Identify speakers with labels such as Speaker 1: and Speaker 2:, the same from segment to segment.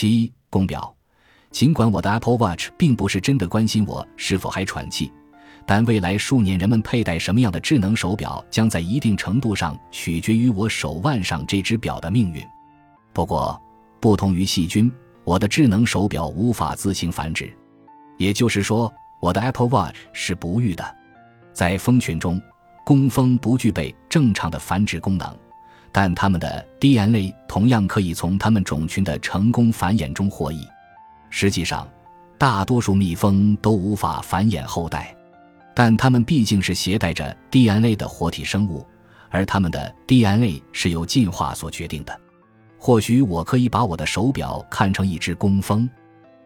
Speaker 1: 七公表，尽管我的 Apple Watch 并不是真的关心我是否还喘气，但未来数年人们佩戴什么样的智能手表，将在一定程度上取决于我手腕上这只表的命运。不过，不同于细菌，我的智能手表无法自行繁殖，也就是说，我的 Apple Watch 是不育的。在蜂群中，工蜂不具备正常的繁殖功能。但它们的 DNA 同样可以从它们种群的成功繁衍中获益。实际上，大多数蜜蜂都无法繁衍后代，但它们毕竟是携带着 DNA 的活体生物，而它们的 DNA 是由进化所决定的。或许我可以把我的手表看成一只工蜂。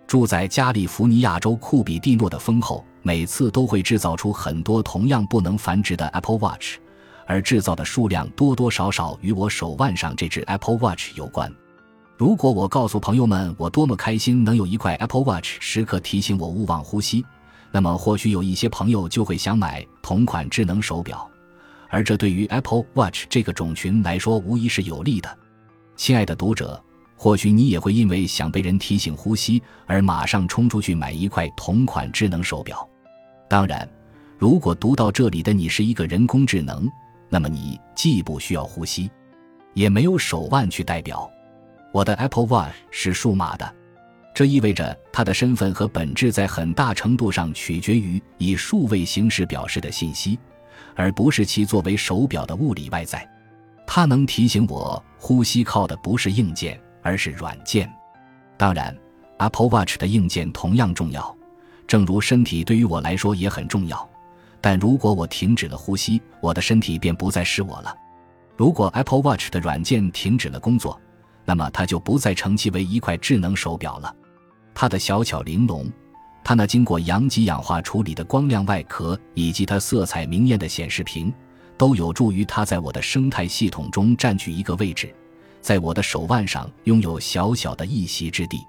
Speaker 1: 住在加利福尼亚州库比蒂诺的蜂后，每次都会制造出很多同样不能繁殖的 Apple Watch。而制造的数量多多少少与我手腕上这只 Apple Watch 有关。如果我告诉朋友们我多么开心能有一块 Apple Watch 时刻提醒我勿忘呼吸，那么或许有一些朋友就会想买同款智能手表，而这对于 Apple Watch 这个种群来说无疑是有利的。亲爱的读者，或许你也会因为想被人提醒呼吸而马上冲出去买一块同款智能手表。当然，如果读到这里的你是一个人工智能。那么你既不需要呼吸，也没有手腕去代表。我的 Apple Watch 是数码的，这意味着它的身份和本质在很大程度上取决于以数位形式表示的信息，而不是其作为手表的物理外在。它能提醒我呼吸靠的不是硬件，而是软件。当然，Apple Watch 的硬件同样重要，正如身体对于我来说也很重要。但如果我停止了呼吸，我的身体便不再是我了。如果 Apple Watch 的软件停止了工作，那么它就不再成其为一块智能手表了。它的小巧玲珑，它那经过阳极氧化处理的光亮外壳，以及它色彩明艳的显示屏，都有助于它在我的生态系统中占据一个位置，在我的手腕上拥有小小的一席之地。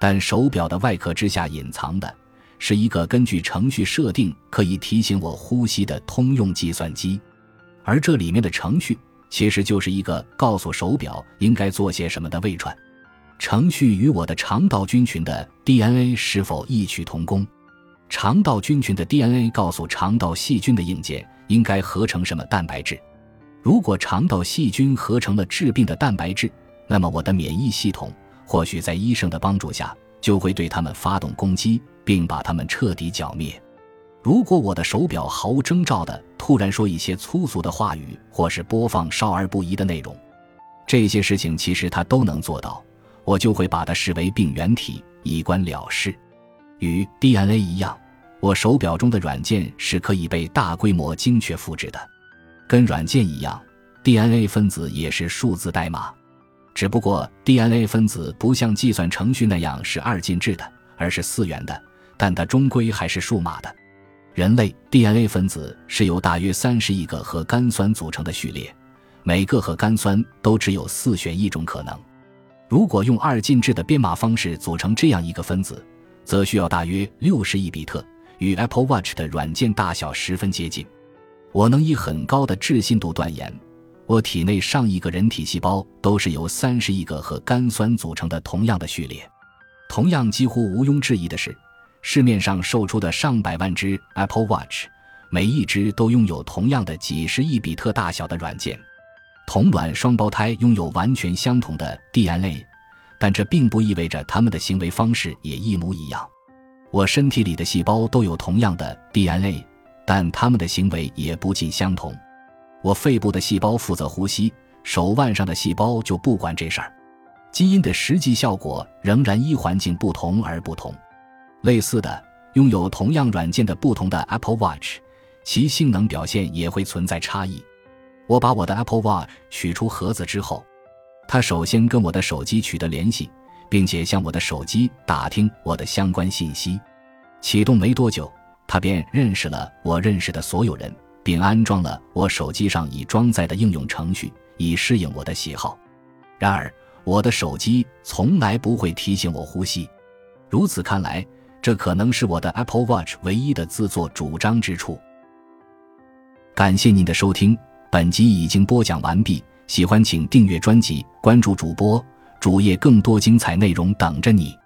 Speaker 1: 但手表的外壳之下隐藏的。是一个根据程序设定可以提醒我呼吸的通用计算机，而这里面的程序其实就是一个告诉手表应该做些什么的微传。程序与我的肠道菌群的 DNA 是否异曲同工？肠道菌群的 DNA 告诉肠道细菌的硬件应该合成什么蛋白质。如果肠道细菌合成了致病的蛋白质，那么我的免疫系统或许在医生的帮助下就会对他们发动攻击。并把它们彻底剿灭。如果我的手表毫无征兆地突然说一些粗俗的话语，或是播放少儿不宜的内容，这些事情其实它都能做到，我就会把它视为病原体，以观了事。与 DNA 一样，我手表中的软件是可以被大规模精确复制的。跟软件一样，DNA 分子也是数字代码，只不过 DNA 分子不像计算程序那样是二进制的，而是四元的。但它终归还是数码的。人类 DNA 分子是由大约三十亿个核苷酸组成的序列，每个核苷酸都只有四选一种可能。如果用二进制的编码方式组成这样一个分子，则需要大约六十亿比特，与 Apple Watch 的软件大小十分接近。我能以很高的置信度断言，我体内上亿个人体细胞都是由三十亿个核苷酸组成的同样的序列。同样几乎毋庸置疑的是。市面上售出的上百万只 Apple Watch，每一只都拥有同样的几十亿比特大小的软件。同卵双胞胎拥有完全相同的 DNA，但这并不意味着它们的行为方式也一模一样。我身体里的细胞都有同样的 DNA，但它们的行为也不尽相同。我肺部的细胞负责呼吸，手腕上的细胞就不管这事儿。基因的实际效果仍然依环境不同而不同。类似的，拥有同样软件的不同的 Apple Watch，其性能表现也会存在差异。我把我的 Apple Watch 取出盒子之后，它首先跟我的手机取得联系，并且向我的手机打听我的相关信息。启动没多久，它便认识了我认识的所有人，并安装了我手机上已装载的应用程序，以适应我的喜好。然而，我的手机从来不会提醒我呼吸。如此看来，这可能是我的 Apple Watch 唯一的自作主张之处。感谢您的收听，本集已经播讲完毕。喜欢请订阅专辑，关注主播主页更多精彩内容等着你。